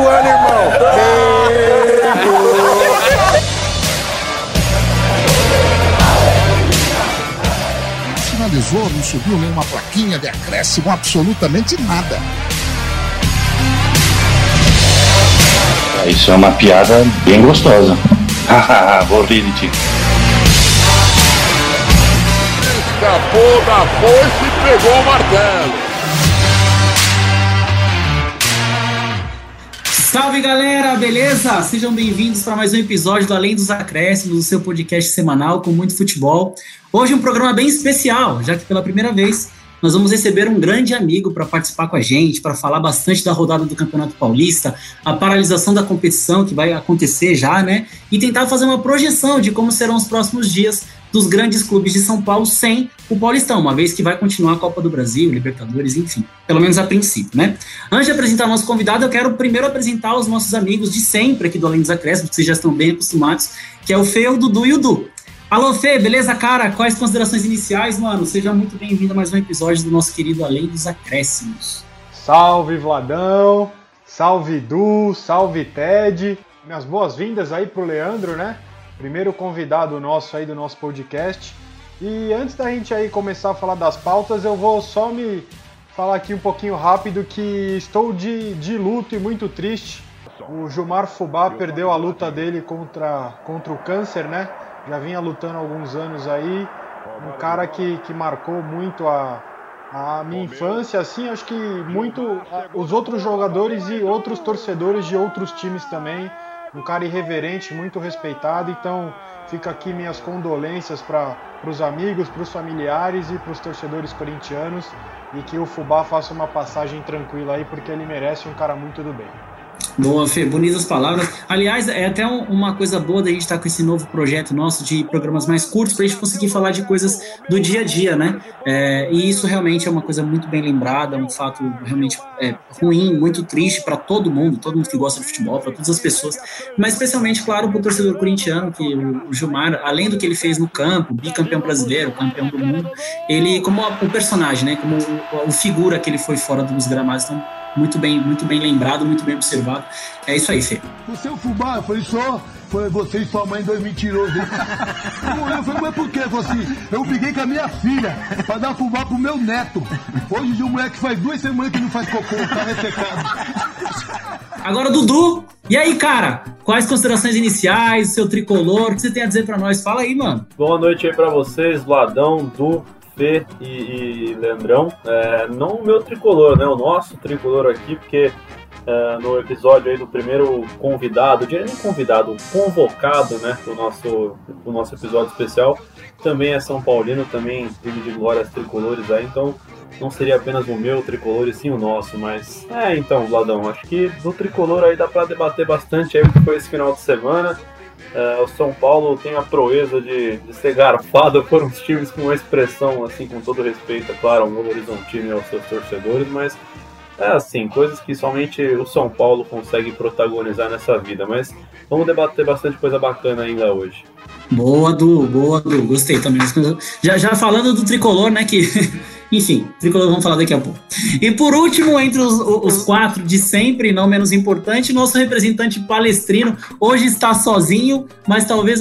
suando, irmão. Finalizou, não subiu nenhuma plaquinha de acréscimo, absolutamente nada. Isso é uma piada bem gostosa. Vou rir de ti. Escapou da foice e pegou o martelo. Salve galera, beleza? Sejam bem-vindos para mais um episódio do Além dos Acréscimos, do seu podcast semanal com muito futebol. Hoje um programa bem especial, já que pela primeira vez nós vamos receber um grande amigo para participar com a gente, para falar bastante da rodada do Campeonato Paulista, a paralisação da competição que vai acontecer já, né? E tentar fazer uma projeção de como serão os próximos dias dos grandes clubes de São Paulo sem o Paulistão, uma vez que vai continuar a Copa do Brasil, Libertadores, enfim, pelo menos a princípio, né? Antes de apresentar o nosso convidado, eu quero primeiro apresentar os nossos amigos de sempre aqui do Além dos Acréscimos, que vocês já estão bem acostumados, que é o Fê, o Dudu e o Du. Alô, Fê, beleza, cara? Quais considerações iniciais, mano? Seja muito bem-vindo a mais um episódio do nosso querido Além dos Acréscimos. Salve, Vladão! Salve, Du! Salve, Ted! Minhas boas-vindas aí pro Leandro, né? Primeiro convidado nosso aí do nosso podcast. E antes da gente aí começar a falar das pautas, eu vou só me falar aqui um pouquinho rápido que estou de, de luto e muito triste. O Gilmar Fubá perdeu a luta dele contra, contra o câncer, né? Já vinha lutando há alguns anos aí. Um cara que, que marcou muito a, a minha infância, assim, acho que muito os outros jogadores e outros torcedores de outros times também. Um cara irreverente, muito respeitado. Então, fica aqui minhas condolências para os amigos, para os familiares e para os torcedores corintianos. E que o Fubá faça uma passagem tranquila aí, porque ele merece um cara muito do bem. Boa, Fê, bonitas palavras. Aliás, é até um, uma coisa boa da gente estar com esse novo projeto nosso de programas mais curtos para a gente conseguir falar de coisas do dia a dia, né? É, e isso realmente é uma coisa muito bem lembrada, um fato realmente é, ruim, muito triste para todo mundo, todo mundo que gosta de futebol, para todas as pessoas, mas especialmente, claro, para o torcedor corintiano, que o Gilmar, além do que ele fez no campo, bicampeão brasileiro, campeão do mundo, ele, como o personagem, né? Como o, o figura que ele foi fora dos gramados, então muito bem, muito bem lembrado, muito bem observado. É isso aí, Fê. O seu fubá, falei, só, foi você e sua mãe dois mentirosos. Eu falei, mas por quê? Eu falei assim, eu briguei com a minha filha pra dar fubá pro meu neto. Hoje o moleque faz duas semanas que não faz cocô, tá ressecado. Agora, Dudu, e aí, cara? Quais considerações iniciais, seu tricolor, o que você tem a dizer pra nós? Fala aí, mano. Boa noite aí pra vocês, Vladão, Du, E, e Leandrão. É, não o meu tricolor, né? O nosso tricolor aqui, porque é, no episódio aí do primeiro convidado, de nem convidado, convocado, né? Do nosso, do nosso episódio especial, também é São Paulino, também vive de glórias tricolores aí, então não seria apenas o meu tricolor e sim o nosso, mas é então, Vladão, acho que do tricolor aí dá para debater bastante aí o que foi esse final de semana. É, o São Paulo tem a proeza de, de ser garfado por uns times com uma expressão, assim, com todo respeito, é claro, ao Novo Horizontino e aos seus torcedores, mas é assim, coisas que somente o São Paulo consegue protagonizar nessa vida. Mas vamos debater bastante coisa bacana ainda hoje. Boa, Du, boa, Du, gostei também. Já, já falando do tricolor, né, que Enfim, tricolor vamos falar daqui a pouco. E por último, entre os, os, quatro de sempre, não menos importante, nosso representante palestrino hoje está sozinho, mas talvez,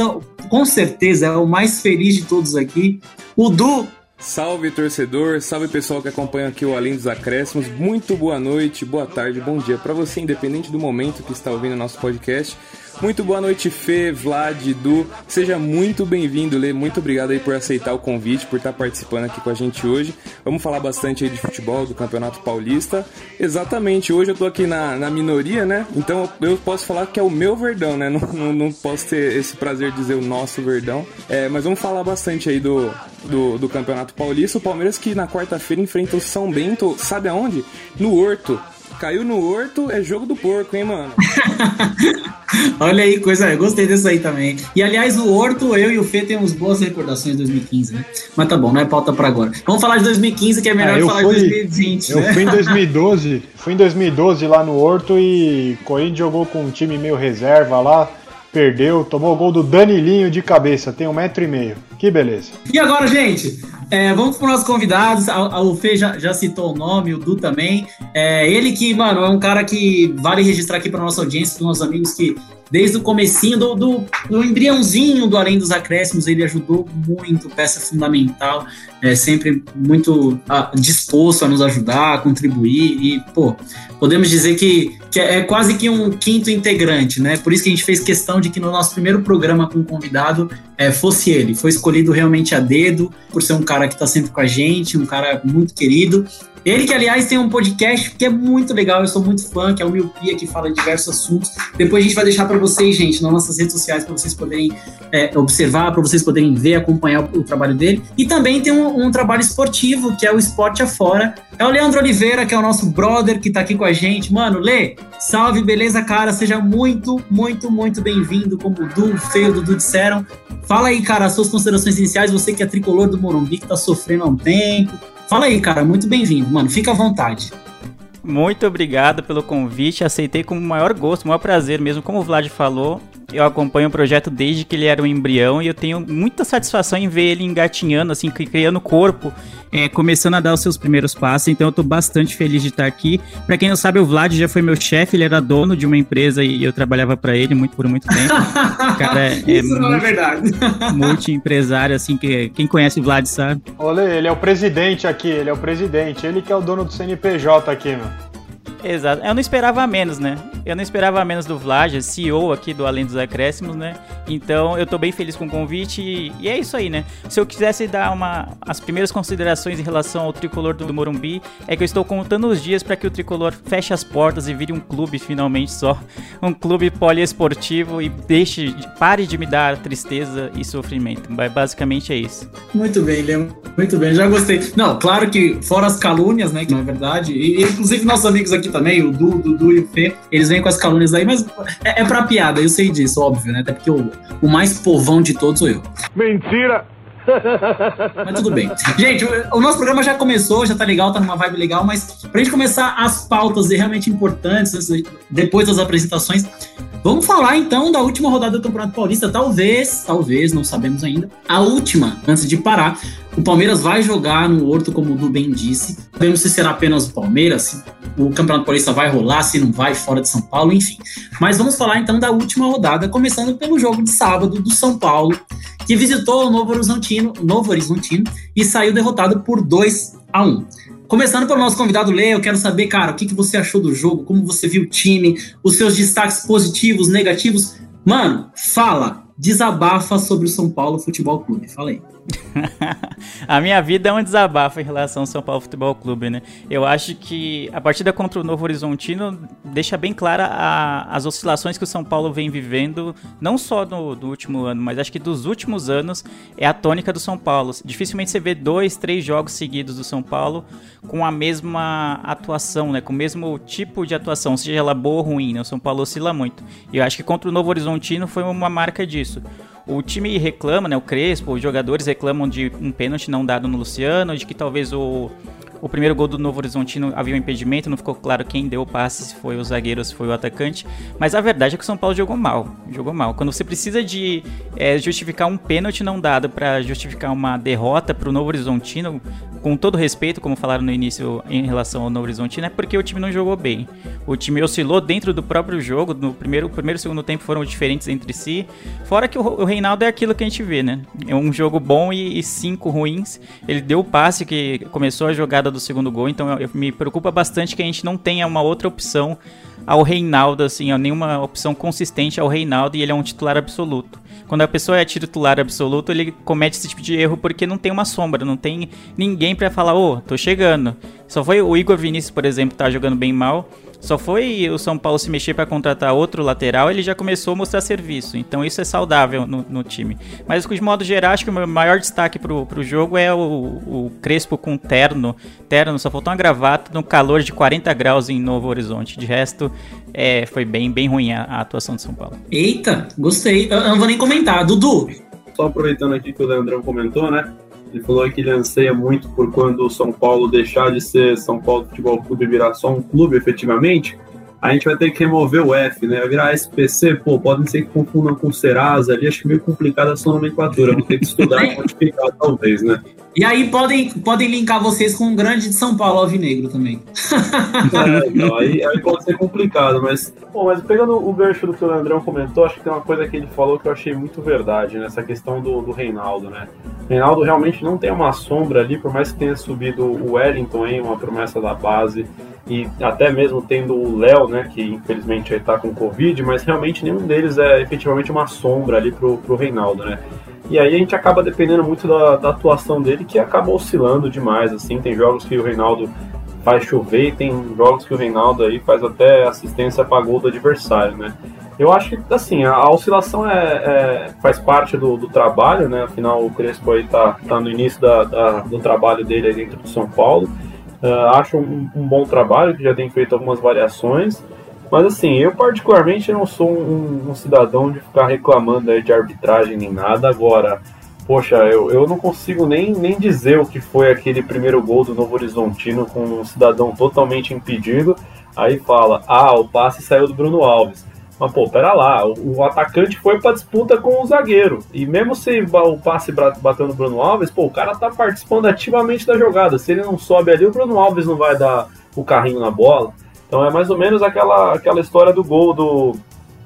com certeza, é o mais feliz de todos aqui. O Du. Salve torcedor, salve pessoal que acompanha aqui o Além dos Acréscimos. Muito boa noite, boa tarde, bom dia para você, independente do momento que está ouvindo nosso podcast. Muito boa noite, Fê, Vlad, Du. Seja muito bem-vindo, Lê. Muito obrigado aí por aceitar o convite, por estar participando aqui com a gente hoje. Vamos falar bastante aí de futebol, do Campeonato Paulista. Exatamente, hoje eu tô aqui na, na minoria, né? Então eu posso falar que é o meu verdão, né? Não, não, não posso ter esse prazer de dizer o nosso verdão. É, mas vamos falar bastante aí do, do, do Campeonato Paulista. O Palmeiras que na quarta-feira enfrenta o São Bento, sabe aonde? No Horto. Caiu no horto, é jogo do porco, hein, mano? Olha aí, coisa. Eu gostei disso aí também. E aliás, o Horto, eu e o Fê temos boas recordações de 2015, né? Mas tá bom, não é pauta pra agora. Vamos falar de 2015, que é melhor é, falar fui, de 2020. Eu né? fui em 2012, fui em 2012 lá no Horto e Corinthians jogou com um time meio reserva lá. Perdeu, tomou o gol do Danilinho de cabeça, tem um metro e meio. Que beleza. E agora, gente, é, vamos para os nossos convidados. O Fê já, já, citou o nome, o Du também. É, ele que, mano, é um cara que vale registrar aqui para nossa audiência, para nossos amigos que desde o comecinho do, do, do, embriãozinho do Além dos Acréscimos, ele ajudou muito, peça fundamental, é, sempre muito a, disposto a nos ajudar, a contribuir e, pô, podemos dizer que, que é quase que um quinto integrante, né? Por isso que a gente fez questão de que no nosso primeiro programa com convidado é, fosse ele. Foi escolhido realmente a dedo, por ser um cara que está sempre com a gente, um cara muito querido ele que, aliás, tem um podcast que é muito legal, eu sou muito fã, que é o Miopia, que fala de diversos assuntos. Depois a gente vai deixar para vocês, gente, nas nossas redes sociais, para vocês poderem é, observar, para vocês poderem ver, acompanhar o, o, trabalho dele. E também tem um, um, trabalho esportivo, que é o Esporte Afora. É o Leandro Oliveira, que é o nosso brother, que tá aqui com a gente. Mano, Lê, salve, beleza, cara? Seja muito, muito, muito bem-vindo, como o Du, Feio, Dudu disseram. Fala aí, cara, as suas considerações iniciais, você que é tricolor do Morumbi, que tá sofrendo há um tempo, Fala aí, cara, muito bem-vindo, mano. Fica à vontade. Muito obrigado pelo convite, aceitei com o maior gosto, o maior prazer mesmo. Como o Vlad falou, eu acompanho o projeto desde que ele era um embrião e eu tenho muita satisfação em ver ele engatinhando, assim, criando corpo é, começando a dar os seus primeiros passos, então eu tô bastante feliz de estar aqui. Para quem não sabe, o Vlad já foi meu chefe, ele era dono de uma empresa e eu trabalhava para ele muito por muito tempo. O cara é, é Isso não é verdade. multi-empresário, assim, que quem conhece o Vlad sabe. Olha, ele é o presidente aqui, ele é o presidente, ele que é o dono do CNPJ aqui, mano. Exato. Eu não esperava menos, né? Eu não esperava menos do Vlad, CEO aqui do Além dos Acréscimos, né? Então eu tô bem feliz com o convite e, e é isso aí, né? Se eu quisesse dar uma, as primeiras considerações em relação ao tricolor do Morumbi, é que eu estou contando os dias para que o tricolor feche as portas e vire um clube finalmente só. Um clube poliesportivo e deixe, pare de me dar tristeza e sofrimento. Basicamente é isso. Muito bem, Leandro. Muito bem, já gostei. Não, claro que fora as calúnias, né? Que não é verdade. E inclusive nossos amigos aqui também, o Du, Dudu e o Fê, eles vêm com as calúnias aí, mas é, é pra piada, eu sei disso, óbvio, né? Até porque o, o mais povão de todos sou eu. Mentira! Mas tudo bem. Gente, o, o, nosso programa já começou, já tá legal, tá numa vibe legal, mas pra gente começar as pautas realmente importantes, depois das apresentações, vamos falar então da última rodada do Campeonato Paulista. Talvez, talvez, não sabemos ainda, a última, antes de parar. O Palmeiras vai jogar no Horto, como o Du bem disse. Sabemos se será apenas o Palmeiras, se o Campeonato Paulista vai rolar, se não vai, fora de São Paulo, enfim. Mas vamos falar então da última rodada, começando pelo jogo de sábado do São Paulo, que visitou o Novo Horizontino, Novo Horizontino e saiu derrotado por 2 a 1. Começando pelo nosso convidado Lê, eu quero saber, cara, o que, que você achou do jogo, como você viu o time, os seus destaques positivos, negativos. Mano, fala, desabafa sobre o São Paulo Futebol Clube. Fala aí. a minha vida é um desabafo em relação ao São Paulo Futebol Clube, né? Eu acho que a partida contra o Novo Horizontino deixa bem clara a, as oscilações que o São Paulo vem vivendo, não só no, do último ano, mas acho que dos últimos anos é a tônica do São Paulo. Dificilmente você vê dois, três jogos seguidos do São Paulo com a mesma atuação, né? Com o mesmo tipo de atuação, seja ela boa ou ruim, né? O São Paulo oscila muito. E eu acho que contra o Novo Horizontino foi uma marca disso. O time reclama, né? O Crespo, os jogadores reclamam de um pênalti não dado no Luciano, de que talvez o, o primeiro gol do Novo Horizontino havia um impedimento, não ficou claro quem deu o passe, se foi o zagueiro ou se foi o atacante. Mas a verdade é que o São Paulo jogou mal. Jogou mal. Quando você precisa de é, justificar um pênalti não dado para justificar uma derrota para o Novo Horizontino, com todo respeito, como falaram no início em relação ao Novo Horizontino, é porque o time não jogou bem. O time oscilou dentro do próprio jogo, no primeiro, primeiro e segundo tempo foram diferentes entre si. Fora que o, o Reinaldo é aquilo que a gente vê, né? É um jogo bom e, e cinco ruins. Ele deu o passe que começou a jogada do segundo gol, então eu, eu, me preocupa bastante que a gente não tenha uma outra opção ao Reinaldo, assim, nenhuma opção consistente ao Reinaldo e ele é um titular absoluto. Quando a pessoa é titular absoluto, ele comete esse tipo de erro porque não tem uma sombra, não tem ninguém para falar, ô, oh, tô chegando. Só foi o Igor Vinícius, por exemplo, tá jogando bem mal. Só foi o São Paulo se mexer para contratar outro lateral, ele já começou a mostrar serviço. Então isso é saudável no, no time. Mas de modo geral, acho que o meu maior destaque pro, pro jogo é o, o Crespo com terno. Terno, só faltou uma gravata no calor de 40 graus em Novo Horizonte. De resto, é, foi bem, bem ruim a, a atuação do São Paulo. Eita, gostei. Eu, eu não vou nem comentar. Dudu. Só aproveitando aqui que o Leandrão comentou, né? Ele falou que ele anseia muito por quando o São Paulo deixar de ser São Paulo Futebol Clube e virar só um clube efetivamente. A gente vai ter que remover o F, né? Vai virar SPC, pô, podem ser que confundam com Serasa ali, acho que meio complicada essa nomenclatura, vou ter que estudar e modificar, talvez, né? E aí podem, podem linkar vocês com um grande de São Paulo Alvinegro também. É, então, aí, aí, pode ser complicado, mas. Bom, mas pegando o gancho do que o Leandrão comentou, acho que tem uma coisa que ele falou que eu achei muito verdade, nessa questão do, do Reinaldo, né? O Reinaldo realmente não tem uma sombra ali, por mais que tenha subido o Wellington em uma promessa da base, e até mesmo tendo o Léo, né, que infelizmente aí tá com Covid, mas realmente nenhum deles é efetivamente uma sombra ali pro, pro Reinaldo, né? E aí a gente acaba dependendo muito da, da, atuação dele, que acaba oscilando demais, assim, tem jogos que o Reinaldo faz chover e tem jogos que o Reinaldo aí faz até assistência para gol do adversário, né? Eu acho que, assim, a, a oscilação é, é, faz parte do, do, trabalho, né? Afinal, o Crespo aí tá, tá no início da, da, do trabalho dele aí dentro do São Paulo. Uh, acho um, um, bom trabalho, que já tem feito algumas variações. Mas assim, eu particularmente não sou um, um cidadão de ficar reclamando de arbitragem nem nada. Agora, poxa, eu, eu não consigo nem, nem dizer o que foi aquele primeiro gol do Novo Horizontino com um cidadão totalmente impedido. Aí fala, ah, o passe saiu do Bruno Alves. Mas, pô, pera lá, o, o atacante foi pra disputa com o zagueiro. E mesmo se o passe bateu no Bruno Alves, pô, o cara tá participando ativamente da jogada. Se ele não sobe ali, o Bruno Alves não vai dar o carrinho na bola. Então é mais ou menos aquela, aquela história do gol do,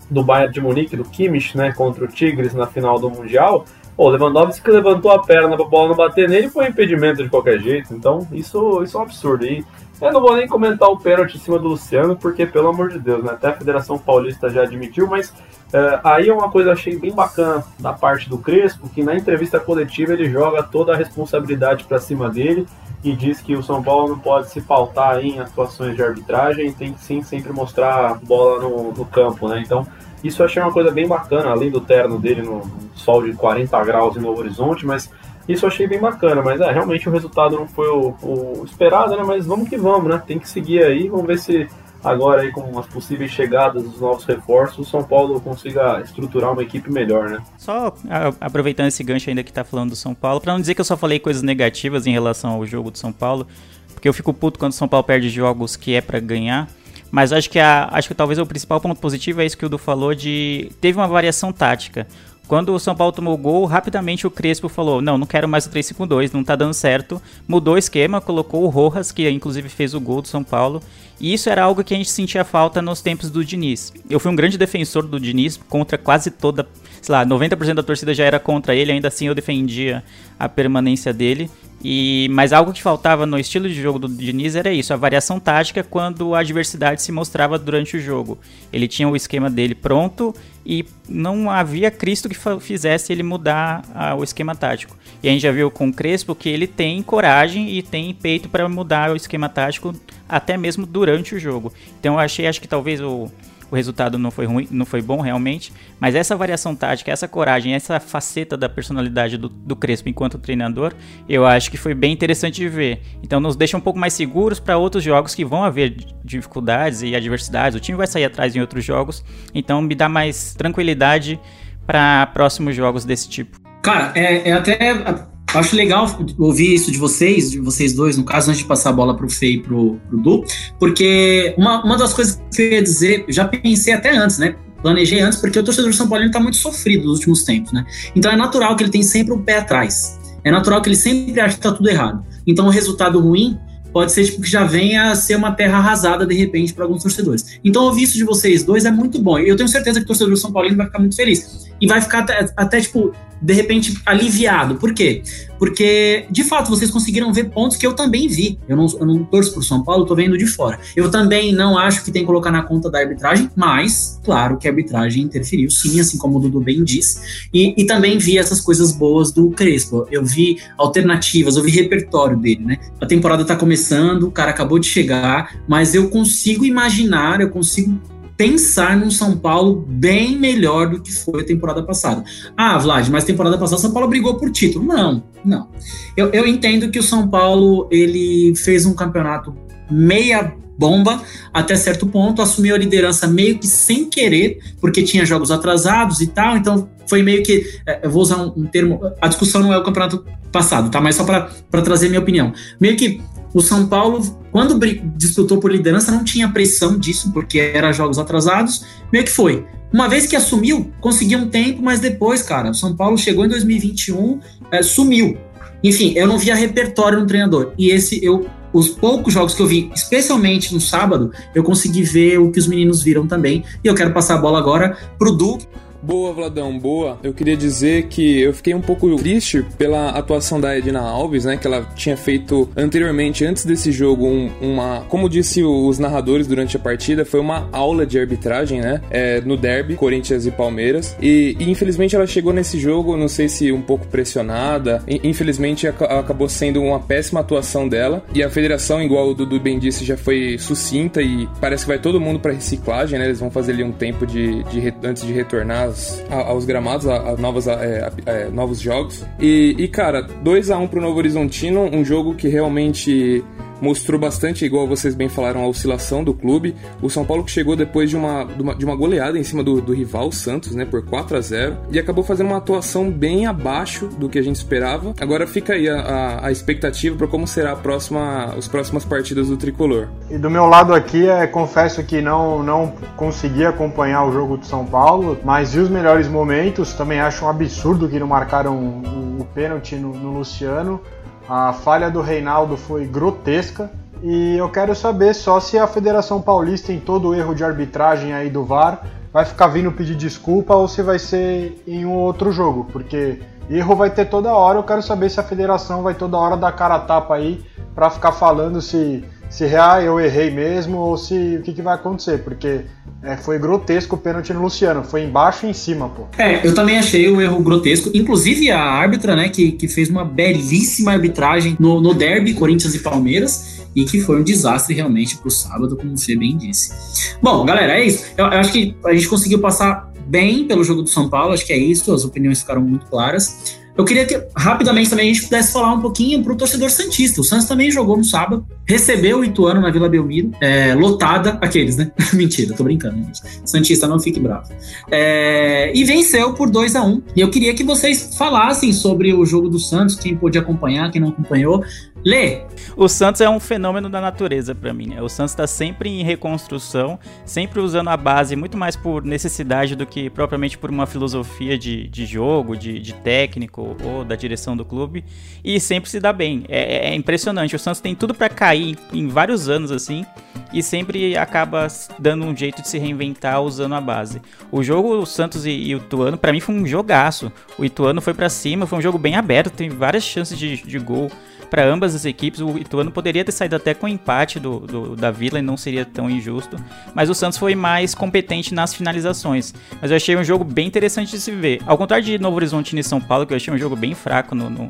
do Bayern de Munique, do Kimmich, né, contra o Tigres na final do Mundial. Pô, Lewandowski levantou a perna pra bola não bater nele foi impedimento de qualquer jeito. Então, isso, isso é um absurdo. E eu não vou nem comentar o pênalti em cima do Luciano, porque, pelo amor de Deus, né? Até a Federação Paulista já admitiu, mas é, aí é uma coisa que achei bem bacana da parte do Crespo, que na entrevista coletiva ele joga toda a responsabilidade para cima dele e diz que o São Paulo não pode se pautar em atuações de arbitragem, tem que sim sempre mostrar bola no, no campo, né? Então, isso eu achei uma coisa bem bacana, além do terno dele no, sol de 40 graus em Novo Horizonte, mas isso eu achei bem bacana, mas é, realmente o resultado não foi o, o, esperado, né? Mas vamos que vamos, né? Tem que seguir aí, vamos ver se agora aí com as possíveis chegadas dos novos reforços, o São Paulo consiga estruturar uma equipe melhor, né? Só aproveitando esse gancho ainda que tá falando do São Paulo, para não dizer que eu só falei coisas negativas em relação ao jogo do São Paulo, porque eu fico puto quando o São Paulo perde jogos que é para ganhar. Mas acho que, a, acho que talvez o principal ponto positivo é isso que o Du falou de teve uma variação tática. Quando o São Paulo tomou o gol, rapidamente o Crespo falou: Não, não quero mais o 3-5-2, não tá dando certo. Mudou o esquema, colocou o Rojas, que inclusive fez o gol do São Paulo. E isso era algo que a gente sentia falta nos tempos do Diniz. Eu fui um grande defensor do Diniz contra quase toda, sei lá, 90% da torcida já era contra ele, ainda assim eu defendia a permanência dele. E, mas algo que faltava no estilo de jogo do Diniz era isso, a variação tática quando a adversidade se mostrava durante o jogo. Ele tinha o esquema dele pronto e não havia Cristo que fizesse ele mudar ah, o esquema tático. E a gente já viu com o Crespo que ele tem coragem e tem peito para mudar o esquema tático até mesmo durante o jogo. Então eu achei, acho que talvez o o resultado não foi ruim, não foi bom realmente, mas essa variação tática, essa coragem, essa faceta da personalidade do, do Crespo enquanto treinador, eu acho que foi bem interessante de ver. Então nos deixa um pouco mais seguros para outros jogos que vão haver dificuldades e adversidades. O time vai sair atrás em outros jogos, então me dá mais tranquilidade para próximos jogos desse tipo. Cara, é, é até eu acho legal ouvir isso de vocês, de vocês dois, no caso, antes de passar a bola pro Fê e pro, pro Du, porque uma, uma das coisas que eu ia dizer, já pensei até antes, né? Planejei antes, porque o torcedor São Paulo está muito sofrido nos últimos tempos, né? Então é natural que ele tem sempre o um pé atrás. É natural que ele sempre acha que tá tudo errado. Então o resultado ruim pode ser tipo, que já venha a ser uma terra arrasada de repente para alguns torcedores. Então, ouvir isso de vocês dois é muito bom. Eu tenho certeza que o torcedor São Paulino vai ficar muito feliz. E vai ficar até, até tipo, de repente, aliviado. Por quê? Porque, de fato, vocês conseguiram ver pontos que eu também vi. Eu não, eu não torço por São Paulo, tô vendo de fora. Eu também não acho que tem que colocar na conta da arbitragem, mas, claro que a arbitragem interferiu, sim, assim como o Dudu bem disse. E, e também vi essas coisas boas do Crespo. Eu vi alternativas, eu vi repertório dele, né? A temporada tá começando, o cara acabou de chegar, mas eu consigo imaginar, eu consigo pensar num São Paulo bem melhor do que foi a temporada passada. Ah, Vlad, mas temporada passada São Paulo brigou por título. Não, não. Eu, eu entendo que o São Paulo ele fez um campeonato meia bomba até certo ponto, assumiu a liderança meio que sem querer, porque tinha jogos atrasados e tal, então foi meio que, é, eu vou usar um, um termo, a discussão não é o campeonato passado, tá? Mas só para trazer minha opinião. Meio que o São Paulo, quando disputou por liderança, não tinha pressão disso, porque era jogos atrasados, meio que foi. Uma vez que assumiu, conseguiu um tempo, mas depois, cara, o São Paulo chegou em 2021, é, sumiu. Enfim, eu não via repertório no treinador. E esse, eu, os poucos jogos que eu vi, especialmente no sábado, eu consegui ver o que os meninos viram também. E eu quero passar a bola agora pro Du, Boa, Vladão, boa. Eu queria dizer que eu fiquei um pouco triste pela atuação da Edna Alves, né? Que ela tinha feito anteriormente, antes desse jogo, um, uma. Como disse os narradores durante a partida, foi uma aula de arbitragem, né? É, no derby, Corinthians e Palmeiras. E, e, infelizmente ela chegou nesse jogo, não sei se um pouco pressionada. Infelizmente acabou sendo uma péssima atuação dela. E a federação, igual o Dudu bem disse, já foi sucinta e parece que vai todo mundo para reciclagem, né? Eles vão fazer ali um tempo de, de antes de retornar aos gramados, a, a novas, é, é, novos jogos. E, e cara, 2 a 1 um pro Novo Horizontino, um jogo que realmente mostrou bastante, igual vocês bem falaram, a oscilação do clube. O São Paulo que chegou depois de uma, de uma, goleada em cima do, do, rival, Santos, né, por 4 a 0 e acabou fazendo uma atuação bem abaixo do que a gente esperava. Agora fica aí a, a, a expectativa para como será a próxima, as próximas partidas do Tricolor. E do meu lado aqui, é, confesso que não, não consegui acompanhar o jogo do São Paulo, mas vi os melhores momentos. Também acho um absurdo que não marcaram o, o pênalti no, no Luciano. A falha do Reinaldo foi grotesca. E eu quero saber só se a Federação Paulista, em todo o erro de arbitragem aí do VAR, vai ficar vindo pedir desculpa ou se vai ser em um outro jogo. Porque erro vai ter toda hora. Eu quero saber se a federação vai toda hora dar cara a tapa aí para ficar falando se se ah, eu errei mesmo ou se o que, que vai acontecer, porque é, foi grotesco o pênalti no Luciano, foi embaixo e em cima, pô. É, eu também achei o erro grotesco, inclusive a árbitra, né, que, que fez uma belíssima arbitragem no, no derby Corinthians e Palmeiras, e que foi um desastre realmente pro sábado, como você bem disse. Bom, galera, é isso. Eu, eu acho que a gente conseguiu passar bem pelo jogo do São Paulo, acho que é isso, as opiniões ficaram muito claras. Eu queria que rapidamente também a gente pudesse falar um pouquinho para o torcedor Santista. O Santos também jogou no sábado, recebeu o Ituano na Vila Belmiro, é, lotada, aqueles, né? Mentira, tô brincando, gente. Santista, não fique bravo. É, e venceu por 2 a 1 um. E eu queria que vocês falassem sobre o jogo do Santos, quem pôde acompanhar, quem não acompanhou. Lê! O Santos é um fenômeno da natureza para mim. Né? O Santos está sempre em reconstrução, sempre usando a base muito mais por necessidade do que propriamente por uma filosofia de, de jogo, de, de técnico ou da direção do clube. E sempre se dá bem. É, é impressionante. O Santos tem tudo para cair em vários anos assim e sempre acaba dando um jeito de se reinventar usando a base. O jogo o Santos e, e o Ituano, para mim foi um jogaço. O Ituano foi para cima, foi um jogo bem aberto, tem várias chances de, de gol para ambas as equipes. O Ituano poderia ter saído até com empate do, do, da Vila e não seria tão injusto. Mas o Santos foi mais competente nas finalizações. Mas eu achei um jogo bem interessante de se ver. Ao contrário de Novo Horizonte e São Paulo, que eu achei um jogo bem fraco no, no,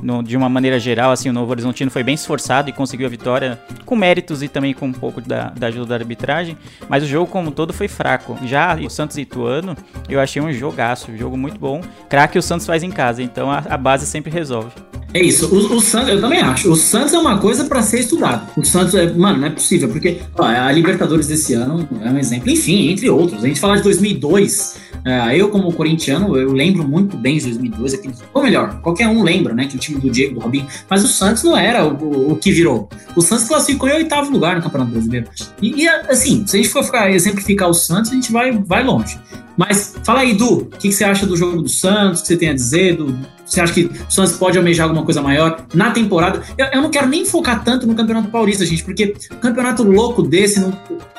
no, de uma maneira geral, assim, o Novo Horizontino foi bem esforçado e conseguiu a vitória com méritos e também com um pouco da, da ajuda da arbitragem, mas o jogo como um todo foi fraco. Já o Santos Ituano, eu achei um jogaço, um jogo muito bom. Craque o Santos faz em casa, então a, a base sempre resolve. É isso. O, o, Santos, eu também acho. O Santos é uma coisa para ser estudado. O Santos é, mano, não é possível, porque ó, a Libertadores desse ano é um exemplo. Enfim, entre outros. A gente falar de 2002, é, eu como corintiano, eu lembro muito bem de 2002. Aquele, ou melhor, qualquer um lembra, né, que o time do Diego, do Robinho. Mas o Santos não era o, o, o que virou. O Santos classificou em oitavo lugar no Campeonato Brasileiro. E, e, assim, se a gente for ficar, exemplificar o Santos, a gente vai, vai longe. Mas fala aí, Du, o que, que, você acha do jogo do Santos? O que você tem a dizer? Do, você acha que o Santos pode almejar alguma coisa maior na temporada? Eu, eu, não quero nem focar tanto no Campeonato Paulista, gente, porque campeonato louco desse não,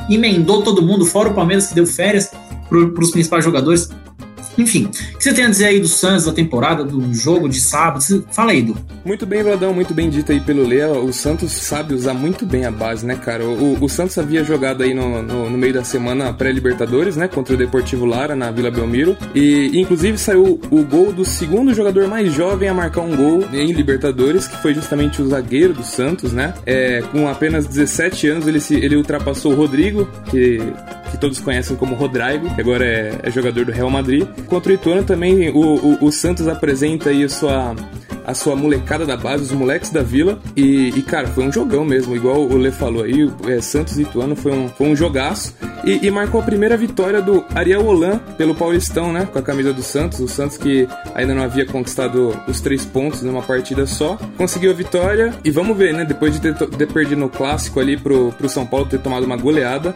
emendou todo mundo, fora o Palmeiras que deu férias para os principais jogadores. Enfim, o que você tem a dizer aí do Santos, da temporada, do jogo de sábado? Fala aí, Edu. Muito bem, Vladão, muito bem dito aí pelo Lea. O Santos sabe usar muito bem a base, né, cara? O, o Santos havia jogado aí no, no, no meio da semana pré-Libertadores, né, contra o Deportivo Lara na Vila Belmiro. E, inclusive, saiu o gol do segundo jogador mais jovem a marcar um gol em Libertadores, que foi justamente o zagueiro do Santos, né? É, com apenas 17 anos, ele, se, ele ultrapassou o Rodrigo, que que todos conhecem como Rodrigo, que agora é, é jogador do Real Madrid. Contra o Ituano também o, o, o Santos apresenta aí a sua a sua molecada da base, os moleques da vila. E, e cara, foi um jogão mesmo, igual o Lê falou aí, é, Santos e Ituano foi um, foi um jogaço. E, e, marcou a primeira vitória do Ariel Holan pelo Paulistão, né? Com a camisa do Santos. O Santos que ainda não havia conquistado os três pontos numa partida só. Conseguiu a vitória. E vamos ver, né? Depois de ter, ter perdido no clássico ali pro, pro São Paulo, ter tomado uma goleada.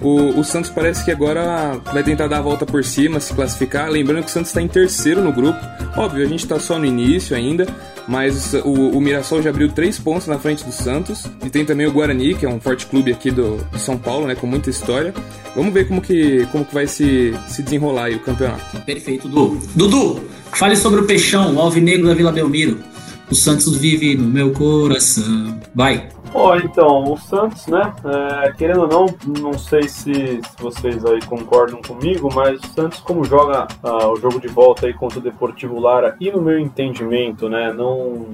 O, o, Santos parece que agora vai tentar dar a volta por cima, se classificar. Lembrando que o Santos está em terceiro no grupo. Óbvio, a gente está só no início ainda, mas o, o, Mirassol já abriu três pontos na frente do Santos. E tem também o Guarani, que é um forte clube aqui do, de São Paulo, né, com muita história. Vamos ver como que, como que vai se, se desenrolar aí o campeonato. Perfeito, Dudu. Dudu, fale sobre o Peixão, o Alvinegro da Vila Belmiro. O Santos vive no meu coração. Vai. Ó, oh, então, o Santos, né, é, querendo ou não, não sei se, se, vocês aí concordam comigo, mas o Santos, como joga ah, o jogo de volta aí contra o Deportivo Lara, e no meu entendimento, né, não,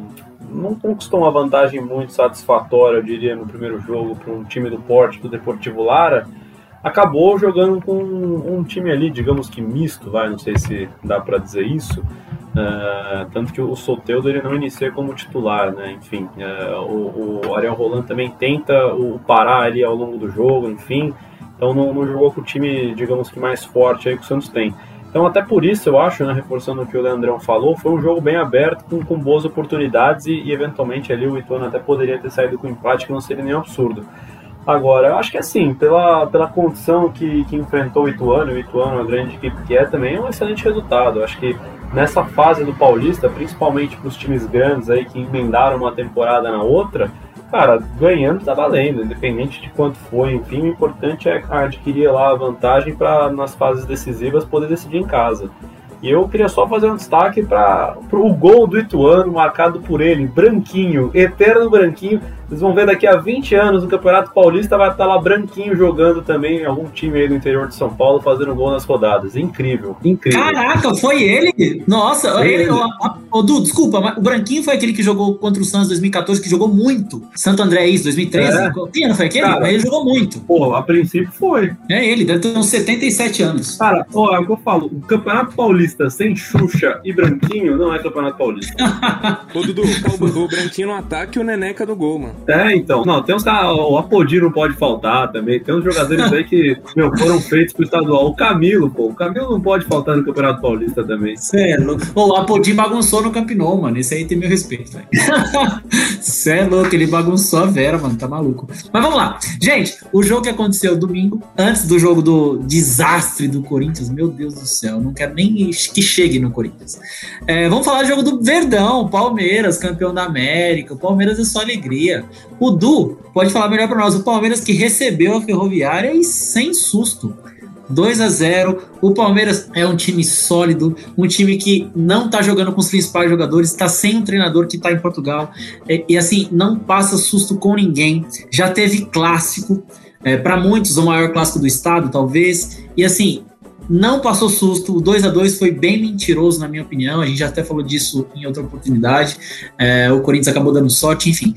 não conquistou uma vantagem muito satisfatória, eu diria, no primeiro jogo para um time do porte do Deportivo Lara, acabou jogando com um, time ali, digamos que misto, vai, não sei se dá para dizer isso, Uh, tanto que o Soteudo ele não inicia como titular, né? Enfim, uh, o, o, Ariel Roland também tenta o parar ali ao longo do jogo, enfim. Então não, não, jogou com o time, digamos que mais forte aí que o Santos tem. Então até por isso eu acho, né, reforçando o que o Leandrão falou, foi um jogo bem aberto, com, com boas oportunidades e, e, eventualmente ali o Ituano até poderia ter saído com empate, que não seria nem absurdo. Agora, eu acho que assim, pela, pela condição que, que enfrentou o Ituano, o Ituano, a grande equipe que é, também é um excelente resultado. Eu acho que nessa fase do Paulista, principalmente para os times grandes aí que emendaram uma temporada na outra, cara, ganhando tá valendo, independente de quanto foi, enfim, o importante é adquirir lá a vantagem para nas fases decisivas poder decidir em casa. E eu queria só fazer um destaque para o gol do Ituano, marcado por ele, branquinho, eterno branquinho. Vocês vão ver daqui a 20 anos no Campeonato Paulista vai estar lá branquinho jogando também algum time aí do interior de São Paulo fazendo gol nas rodadas. Incrível, incrível. Caraca, foi ele? Nossa, foi ele, ele. Ô, Du, desculpa, mas o branquinho foi aquele que jogou contra o Santos 2014, que jogou muito. Santo André isso, 2013? É. Foi aquele? Cara, ele jogou muito. Pô, a princípio foi. É ele, deve ter uns 77 anos. Cara, ó, é o que eu falo, o Campeonato Paulista sem Xuxa e branquinho não é Campeonato Paulista. Ô, Dudu, o, o branquinho no ataque e o Neneca no gol, mano. É, então. Não, tem uns caras. O Apodi não pode faltar também. Tem uns jogadores aí que, meu, foram feitos pro estadual. O Camilo, pô. O Camilo não pode faltar no Campeonato Paulista também. Sério. Pô, o Apodi bagunçou no Campinou, mano. Esse aí tem meu respeito, velho. Cê é louco, ele bagunçou a Vera, mano. Tá maluco. Mas vamos lá. Gente, o jogo que aconteceu domingo, antes do jogo do desastre do Corinthians, meu Deus do céu, não quero nem que chegue no Corinthians. É, vamos falar do jogo do Verdão, Palmeiras, campeão da América. O Palmeiras é só alegria. O Du pode falar melhor para nós. O Palmeiras que recebeu a Ferroviária e sem susto. 2 a 0 O Palmeiras é um time sólido, um time que não tá jogando com os principais jogadores, está sem um treinador que tá em Portugal. E, e assim, não passa susto com ninguém. Já teve clássico, é, para muitos, o maior clássico do estado, talvez. E assim, não passou susto. O 2 a 2 foi bem mentiroso, na minha opinião. A gente já até falou disso em outra oportunidade. É, o Corinthians acabou dando sorte, enfim.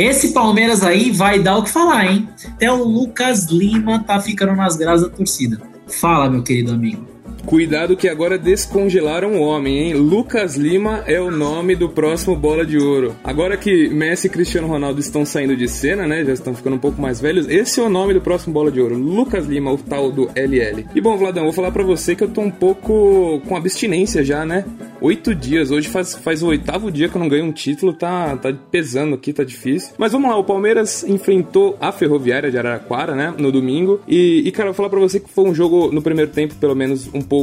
Esse Palmeiras aí vai dar o que falar, hein? Até o Lucas Lima tá ficando nas graças da torcida. Fala, meu querido amigo. Cuidado que agora descongelaram o homem, hein? Lucas Lima é o nome do próximo bola de ouro. Agora que Messi e Cristiano Ronaldo estão saindo de cena, né? Já estão ficando um pouco mais velhos. Esse é o nome do próximo bola de ouro. Lucas Lima, o tal do LL. E bom, Vladão, vou falar para você que eu tô um pouco com abstinência já, né? Oito dias. Hoje faz, faz o oitavo dia que eu não ganho um título. Tá, tá pesando aqui, tá difícil. Mas vamos lá, o Palmeiras enfrentou a Ferroviária de Araraquara, né? No domingo. E, e cara, vou falar pra você que foi um jogo, no primeiro tempo, pelo menos, um pouco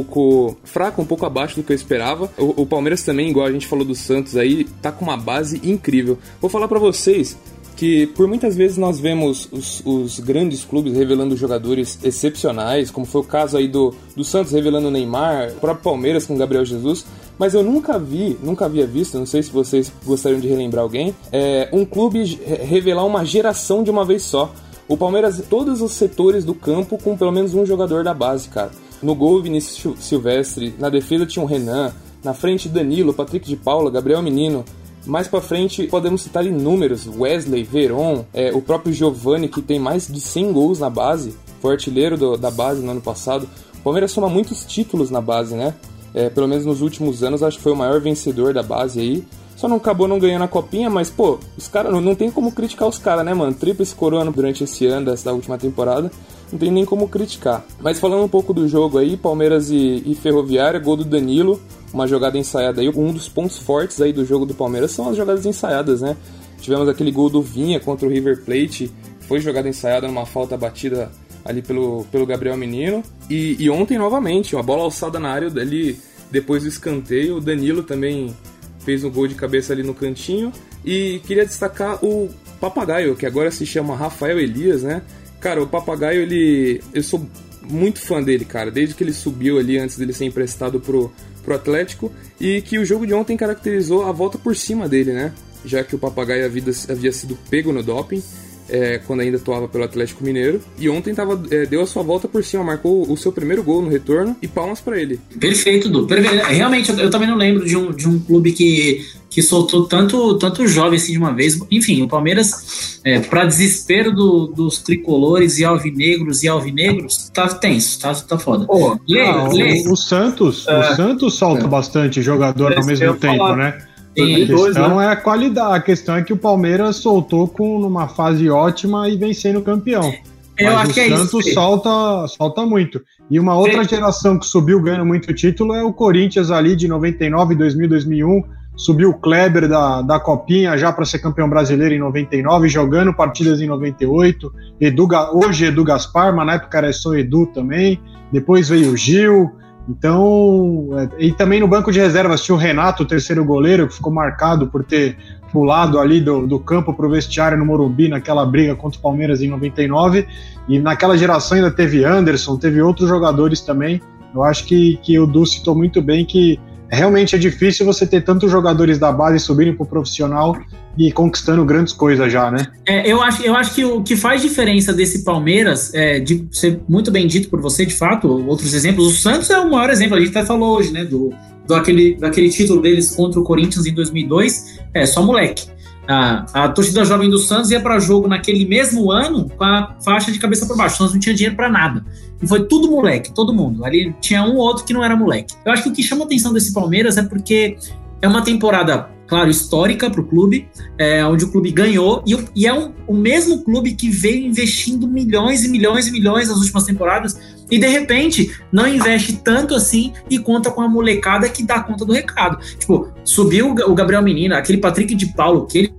fraco, um pouco abaixo do que eu esperava. O, o Palmeiras também, igual a gente falou do Santos aí, tá com uma base incrível. Vou falar para vocês que por muitas vezes nós vemos os, os, grandes clubes revelando jogadores excepcionais, como foi o caso aí do, do Santos revelando o Neymar, o próprio Palmeiras com Gabriel Jesus, mas eu nunca vi, nunca havia visto, não sei se vocês gostariam de relembrar alguém, é, um clube revelar uma geração de uma vez só. O Palmeiras, todos os setores do campo com pelo menos um jogador da base, cara. No gol, Vinícius Silvestre. Na defesa tinha o Renan. Na frente, Danilo, Patrick de Paula, Gabriel Menino. Mais para frente, podemos citar inúmeros: Wesley, Veron, é, o próprio Giovanni, que tem mais de 100 gols na base, foi artilheiro do, da base no ano passado. O Palmeiras soma muitos títulos na base, né? É, pelo menos nos últimos anos, acho que foi o maior vencedor da base aí. Só não acabou não ganhando a copinha, mas, pô, os caras não, não tem como criticar os caras, né, mano? Tríplice coroando durante esse ano dessa última temporada. Não tem nem como criticar. Mas falando um pouco do jogo aí, Palmeiras e, e Ferroviária, gol do Danilo, uma jogada ensaiada aí. Um dos pontos fortes aí do jogo do Palmeiras são as jogadas ensaiadas, né? Tivemos aquele gol do Vinha contra o River Plate, foi jogada ensaiada numa falta batida ali pelo, pelo Gabriel Menino. E, e ontem, novamente, uma bola alçada na área ali depois do escanteio. O Danilo também fez um gol de cabeça ali no cantinho. E queria destacar o Papagaio, que agora se chama Rafael Elias, né? Cara, o Papagaio, ele. Eu sou muito fã dele, cara, desde que ele subiu ali antes dele ser emprestado pro, pro Atlético. E que o jogo de ontem caracterizou a volta por cima dele, né? Já que o Papagaio havia, havia sido pego no doping é, quando ainda atuava pelo Atlético Mineiro. E ontem tava, é, deu a sua volta por cima, marcou o seu primeiro gol no retorno e palmas para ele. Perfeito, Du. Realmente, eu, eu, também não lembro de um, de um clube que, que soltou tanto, tanto jovem assim de uma vez. Enfim, o Palmeiras, é, para desespero do, dos tricolores e alvinegros e alvinegros, tá tenso, tá, tá foda. Oh, lê, ah, lê. O, o, Santos, o é. Santos solta é. bastante jogador ao mesmo tempo, falar. né? A questão né? é a qualidade. A questão é que o Palmeiras soltou com numa fase ótima e vencendo campeão. Eu Mas acho o que Santos é isso. solta, solta muito. E uma outra Sim. geração que subiu ganhando muito título é o Corinthians ali de 99, 2000, 2001. Subiu o Kleber da, da Copinha já para ser campeão brasileiro em 99, jogando partidas em 98. Edu, hoje Edu Gaspar, mas na época era só Edu também. Depois veio o Gil. Então, é, e também no banco de reservas tinha o Renato, o terceiro goleiro, que ficou marcado por ter pulado ali do, do campo para o vestiário no Morumbi, naquela briga contra o Palmeiras em 99. E naquela geração ainda teve Anderson, teve outros jogadores também. Eu acho que, que o Du citou muito bem que realmente é difícil você ter tantos jogadores da base subirem para o profissional e conquistando grandes coisas já, né? É, eu, acho, eu acho que o que faz diferença desse Palmeiras, é, de ser muito bem dito por você, de fato, outros exemplos, o Santos é o maior exemplo, a gente até falou hoje, né, do, do aquele, daquele título deles contra o Corinthians em 2002, é só moleque. A, a torcida jovem do Santos ia para jogo naquele mesmo ano com a faixa de cabeça por baixo. O Santos não tinha dinheiro para nada. E foi tudo moleque, todo mundo. Ali tinha um ou outro que não era moleque. Eu acho que o que chama a atenção desse Palmeiras é porque é uma temporada claro, histórica para o clube, é, onde o clube ganhou, e, e é um, o mesmo clube que veio investindo milhões e milhões e milhões nas últimas temporadas, e de repente não investe tanto assim e conta com a molecada que dá conta do recado. Tipo, subiu o Gabriel Menino, aquele Patrick de Paulo, que ele,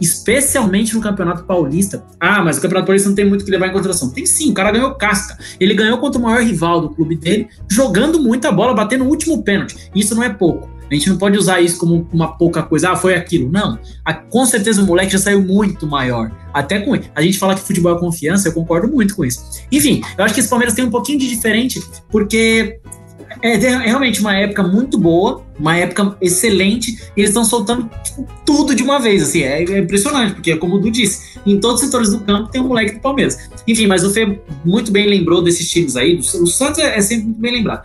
especialmente no Campeonato Paulista. Ah, mas o Campeonato Paulista não tem muito que levar em consideração. Tem sim, o cara ganhou casca. Ele ganhou contra o maior rival do clube dele, jogando muita bola, batendo o último pênalti. Isso não é pouco. A gente não pode usar isso como uma pouca coisa, ah, foi aquilo. Não. A, com certeza o moleque já saiu muito maior. Até com a gente fala que futebol é confiança, eu concordo muito com isso. Enfim, eu acho que esse Palmeiras tem um pouquinho de diferente, porque é, é realmente uma época muito boa, uma época excelente, e eles estão soltando tipo, tudo de uma vez, assim, é, é, impressionante, porque como o Du disse, em todos os setores do campo tem um moleque do Palmeiras. Enfim, mas o Fê muito bem lembrou desses times aí, o Santos é, é sempre muito bem lembrado.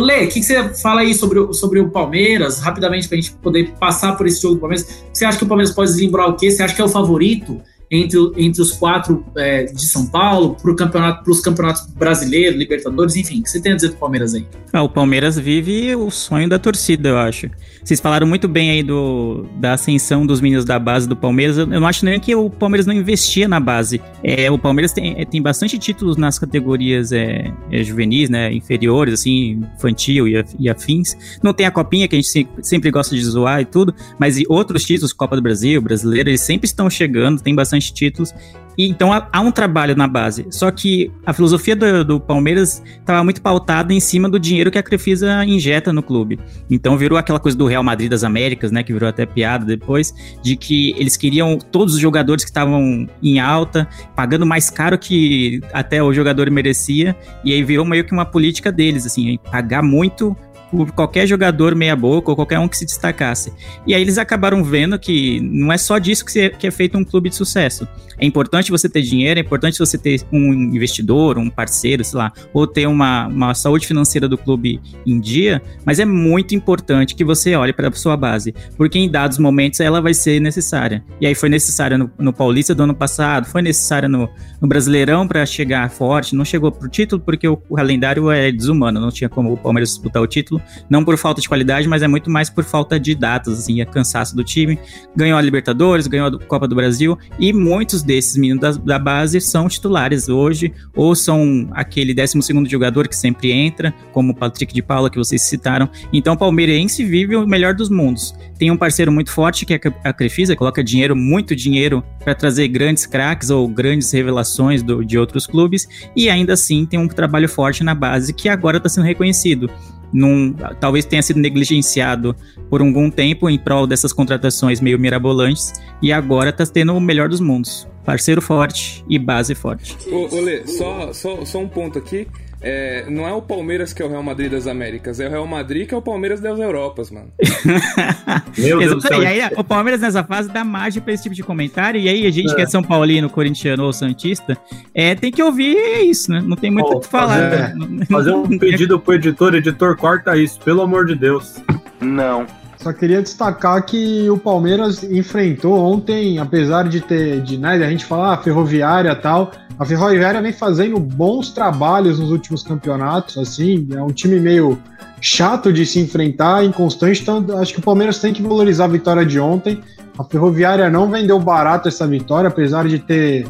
Lê, o que, que, você fala aí sobre sobre o Palmeiras, rapidamente, pra gente poder passar por esse jogo do Palmeiras? Você acha que o Palmeiras pode deslembrar o quê? Você acha que é o favorito? Entre, entre os quatro é, de São Paulo, para campeonato, os campeonatos brasileiros, Libertadores, enfim. O que você tem a dizer do Palmeiras aí? Ah, o Palmeiras vive o sonho da torcida, eu acho. Vocês falaram muito bem aí do, da ascensão dos meninos da base do Palmeiras. Eu, não acho nem que o Palmeiras não investia na base. É, o Palmeiras tem, é, tem bastante títulos nas categorias é, é, juvenis, né, inferiores, assim, infantil e, e, afins. Não tem a copinha, que a gente sempre gosta de zoar e tudo, mas outros títulos, Copa do Brasil, Brasileiro, eles sempre estão chegando, tem bastante bastante títulos. E, então há, há, um trabalho na base. Só que a filosofia do, do Palmeiras estava muito pautada em cima do dinheiro que a Crefisa injeta no clube. Então virou aquela coisa do Real Madrid das Américas, né? Que virou até piada depois, de que eles queriam todos os jogadores que estavam em alta, pagando mais caro que até o jogador merecia. E aí virou meio que uma política deles, assim, pagar muito por qualquer jogador meia-boca ou qualquer um que se destacasse. E aí eles acabaram vendo que não é só disso que é feito um clube de sucesso. É importante você ter dinheiro, é importante você ter um investidor, um parceiro, sei lá, ou ter uma, uma saúde financeira do clube em dia, mas é muito importante que você olhe para a sua base, porque em dados momentos ela vai ser necessária. E aí foi necessária no, no Paulista do ano passado, foi necessária no, no Brasileirão para chegar forte, não chegou pro título porque o, o calendário é desumano, não tinha como o Palmeiras disputar o título, não por falta de qualidade, mas é muito mais por falta de datas, assim, é cansaço do time. Ganhou a Libertadores, ganhou a Copa do Brasil e muitos desses meninos da, da base são titulares hoje ou são aquele 12 segundo jogador que sempre entra, como o Patrick de Paula que vocês citaram. Então o palmeirense vive o melhor dos mundos. Tem um parceiro muito forte que é a Crefisa, coloca dinheiro, muito dinheiro para trazer grandes craques ou grandes revelações do, de outros clubes e ainda assim tem um trabalho forte na base que agora está sendo reconhecido. Num, talvez tenha sido negligenciado por algum tempo em prol dessas contratações meio mirabolantes e agora está tendo o melhor dos mundos. Parceiro forte e base forte. Ô, Lê, só, só, só um ponto aqui. É, não é o Palmeiras que é o Real Madrid das Américas, é o Real Madrid que é o Palmeiras das Europas, mano. Meu Deus do céu. E aí, o Palmeiras nessa fase dá margem pra esse tipo de comentário, e aí a gente é. que é São Paulino, corintiano ou Santista, é, tem que ouvir isso, né? Não tem muito o oh, que falar. Fazer, né? fazer um pedido pro editor, editor, corta isso, pelo amor de Deus. Não. Só queria destacar que o Palmeiras enfrentou ontem, apesar de ter, de né, a gente falar ah, ferroviária tal, a Ferroviária vem fazendo bons trabalhos nos últimos campeonatos, assim, é um time meio chato de se enfrentar, inconstante, então acho que o Palmeiras tem que valorizar a vitória de ontem. A Ferroviária não vendeu barato essa vitória, apesar de ter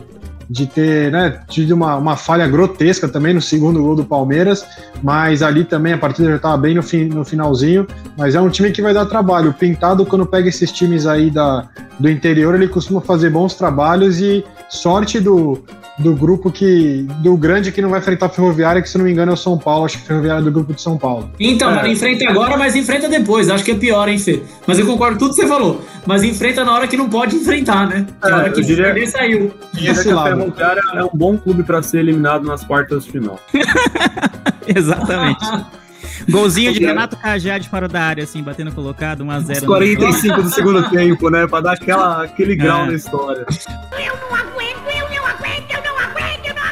de ter né, tido uma, uma falha grotesca também no segundo gol do Palmeiras, mas ali também a partida já estava bem no, no finalzinho, mas é um time que vai dar trabalho. O Pintado, quando pega esses times aí da, do interior, ele costuma fazer bons trabalhos e sorte do, do grupo que. do grande que não vai enfrentar a Ferroviária, que se não me engano é o São Paulo, acho que a Ferroviária é do grupo de São Paulo. Então, é. enfrenta agora, mas enfrenta depois. Acho que é pior, hein, Fê? Mas eu concordo com tudo que você falou. Mas enfrenta na hora que não pode enfrentar, né? Na é, hora que diria, perder, saiu. Diria que a Ferroviária é um bom clube para ser eliminado nas quartas de final. Exatamente. Golzinho de Renato Cajade fora da área, assim, batendo colocado, 1x0. 45 do segundo tempo, né? Pra dar aquela, aquele grau é. na história. Eu não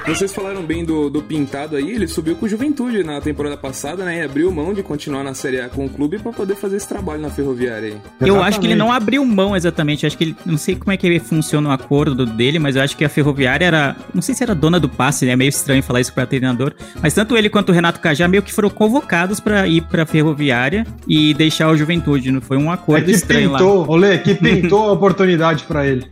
Vocês falaram bem do, do Pintado aí, ele subiu com Juventude na temporada passada, né? E abriu mão de continuar na Série A com o clube para poder fazer esse trabalho na Ferroviária aí. Eu exatamente. acho que ele não abriu mão exatamente, eu acho que ele, não sei como é que funciona o acordo dele, mas eu acho que a Ferroviária era, não sei se era dona do passe, né? É meio estranho falar isso para treinador, mas tanto ele quanto o Renato Cajá meio que foram convocados para ir para Ferroviária e deixar o Juventude, não foi um acordo é que estranho pintou, lá. Olê, que pintou a oportunidade para ele.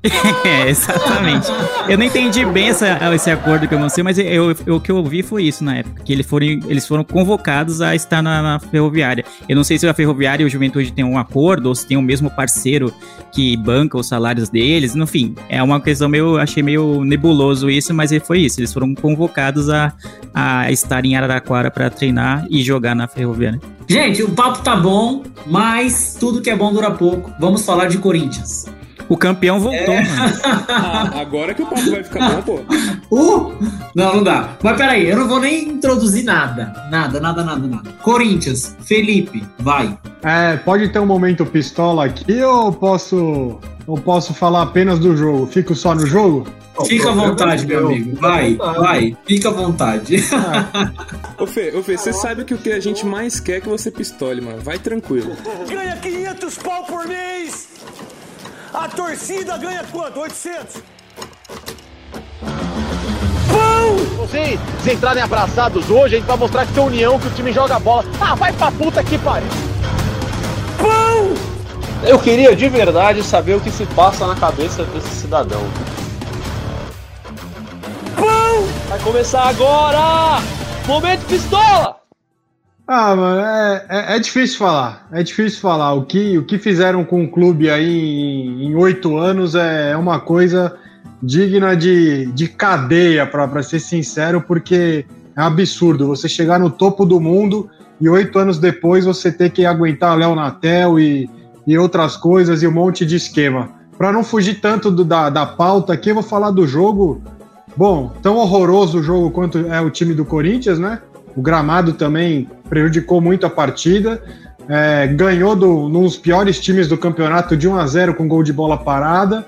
é, exatamente. Eu não entendi bem essa, esse acordo que eu não sei, mas eu, eu, o que eu ouvi foi isso na época, que eles foram, eles foram convocados a estar na, na Ferroviária. Eu não sei se a Ferroviária e o Juventude têm um acordo ou se tem o mesmo parceiro que banca os salários deles, enfim, é uma questão meio, achei meio nebuloso isso, mas foi isso, eles foram convocados a, a estar em Araraquara para treinar e jogar na Ferroviária. Gente, o papo tá bom, mas tudo que é bom dura pouco. Vamos falar de Corinthians. O campeão voltou, é. mano. Ah, agora que o papo vai ficar bom, pô. Uh, não, não dá. Mas peraí, eu não vou nem introduzir nada. Nada, nada, nada, nada. Corinthians, Felipe, vai. É, pode ter um momento pistola aqui ou posso, ou posso falar apenas do jogo? Fico só no jogo? Fica à vontade, meu amigo. Vai, vai. Fica à vontade. Ô Fê, ô Fê, você sabe que o que a gente mais quer é que você pistole, mano. Vai tranquilo. Ganha 500 pau por mês! A torcida ganha quanto? 800? Pão! Vocês entrarem abraçados hoje, a gente vai mostrar que tem união, que o time joga bola. Ah, vai pra puta que pariu! Pão! Eu queria de verdade saber o que se passa na cabeça desse cidadão. Pão! Vai começar agora! Momento pistola! Ah, mano, é, é, é, difícil falar. É difícil falar. O que, o que fizeram com o clube aí em oito anos é, é uma coisa digna de, de cadeia, para ser sincero, porque é absurdo você chegar no topo do mundo e oito anos depois você ter que aguentar Léo Natel e, e outras coisas e um monte de esquema. Para não fugir tanto do, da, da pauta aqui, eu vou falar do jogo. Bom, tão horroroso o jogo quanto é o time do Corinthians, né? O gramado também prejudicou muito a partida. É, ganhou do, num dos piores times do campeonato de 1 a 0 com gol de bola parada.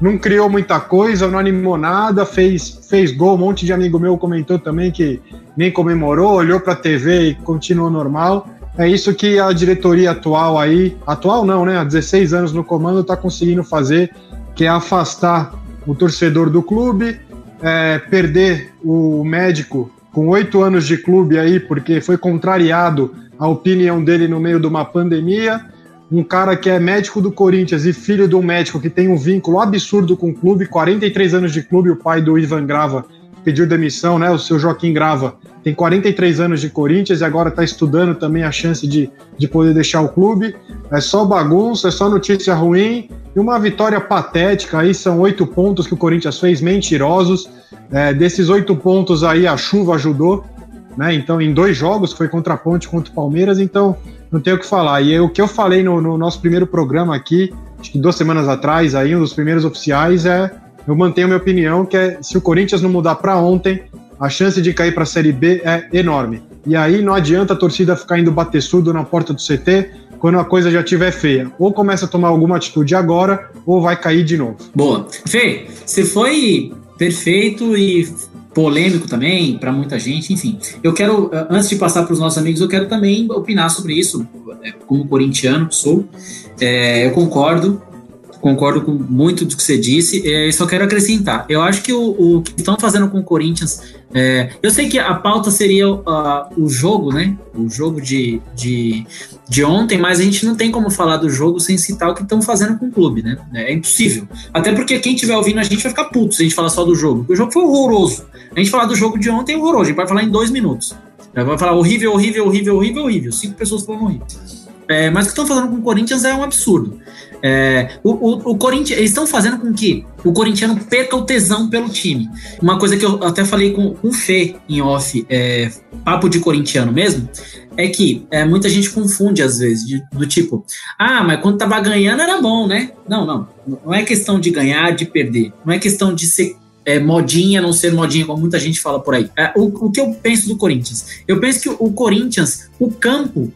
Não criou muita coisa, não animou nada, fez, fez gol. Um monte de amigo meu comentou também que nem comemorou, olhou para a TV e continuou normal. É isso que a diretoria atual aí, atual não, né? Há 16 anos no comando, está conseguindo fazer, que é afastar o torcedor do clube, é, perder o médico com oito anos de clube aí, porque foi contrariado a opinião dele no meio de uma pandemia. Um cara que é médico do Corinthians e filho de um médico que tem um vínculo absurdo com o clube, 43 anos de clube, o pai do Ivan Grava pediu demissão, né? O seu Joaquim Grava tem 43 anos de Corinthians e agora está estudando também a chance de, de poder deixar o clube. É só bagunça, é só notícia ruim e uma vitória patética. Aí são oito pontos que o Corinthians fez, mentirosos. É, desses oito pontos aí a chuva ajudou, né? Então, em dois jogos, foi contra a Ponte contra o Palmeiras, então não tenho o que falar. E o que eu falei no, no nosso primeiro programa aqui, acho que duas semanas atrás, aí, um dos primeiros oficiais, é eu mantenho minha opinião que é, se o Corinthians não mudar para ontem, a chance de cair para a Série B é enorme. E aí não adianta a torcida ficar indo bater surdo na porta do CT quando a coisa já estiver feia. Ou começa a tomar alguma atitude agora, ou vai cair de novo. Boa. Fê, você foi perfeito e polêmico também para muita gente, enfim. Eu quero, antes de passar para os nossos amigos, eu quero também opinar sobre isso, é, como corintiano que sou. É, eu concordo concordo com muito do que você disse. É, só quero acrescentar. Eu acho que o, o que estão fazendo com o Corinthians. É, eu sei que a pauta seria uh, o jogo, né? O jogo de, de, de ontem, mas a gente não tem como falar do jogo sem citar o que estão fazendo com o clube, né? É impossível. Até porque quem estiver ouvindo a gente vai ficar puto se a gente falar só do jogo. O jogo foi horroroso. A gente falar do jogo de ontem é horroroso. A gente vai falar em dois minutos. Vai falar horrível, horrível, horrível, horrível, horrível. Cinco pessoas foram horríveis. É, mas o que estão falando com o Corinthians é um absurdo. É, o, o, o Corinthians, eles estão fazendo com que o corintiano perca o tesão pelo time. Uma coisa que eu até falei com, com o Fê em off, é, papo de corintiano mesmo, é que é, muita gente confunde às vezes, de, do tipo, ah, mas quando tava ganhando era bom, né? Não, não. Não é questão de ganhar, de perder. Não é questão de ser é, modinha, não ser modinha, como muita gente fala por aí. É, o, o, que eu penso do Corinthians? Eu penso que o Corinthians, o campo,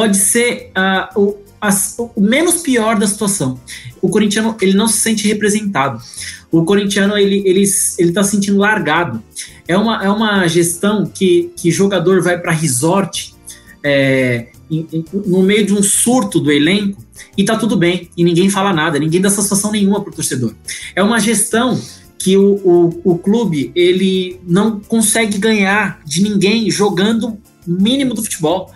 pode ser uh, o, as, o menos pior da situação. O corintiano ele não se sente representado. O corintiano ele ele ele está sentindo largado. É uma, é uma gestão que que jogador vai para resort é, em, em, no meio de um surto do elenco e tá tudo bem e ninguém fala nada, ninguém dá satisfação nenhuma pro torcedor. É uma gestão que o, o, o clube ele não consegue ganhar de ninguém jogando mínimo do futebol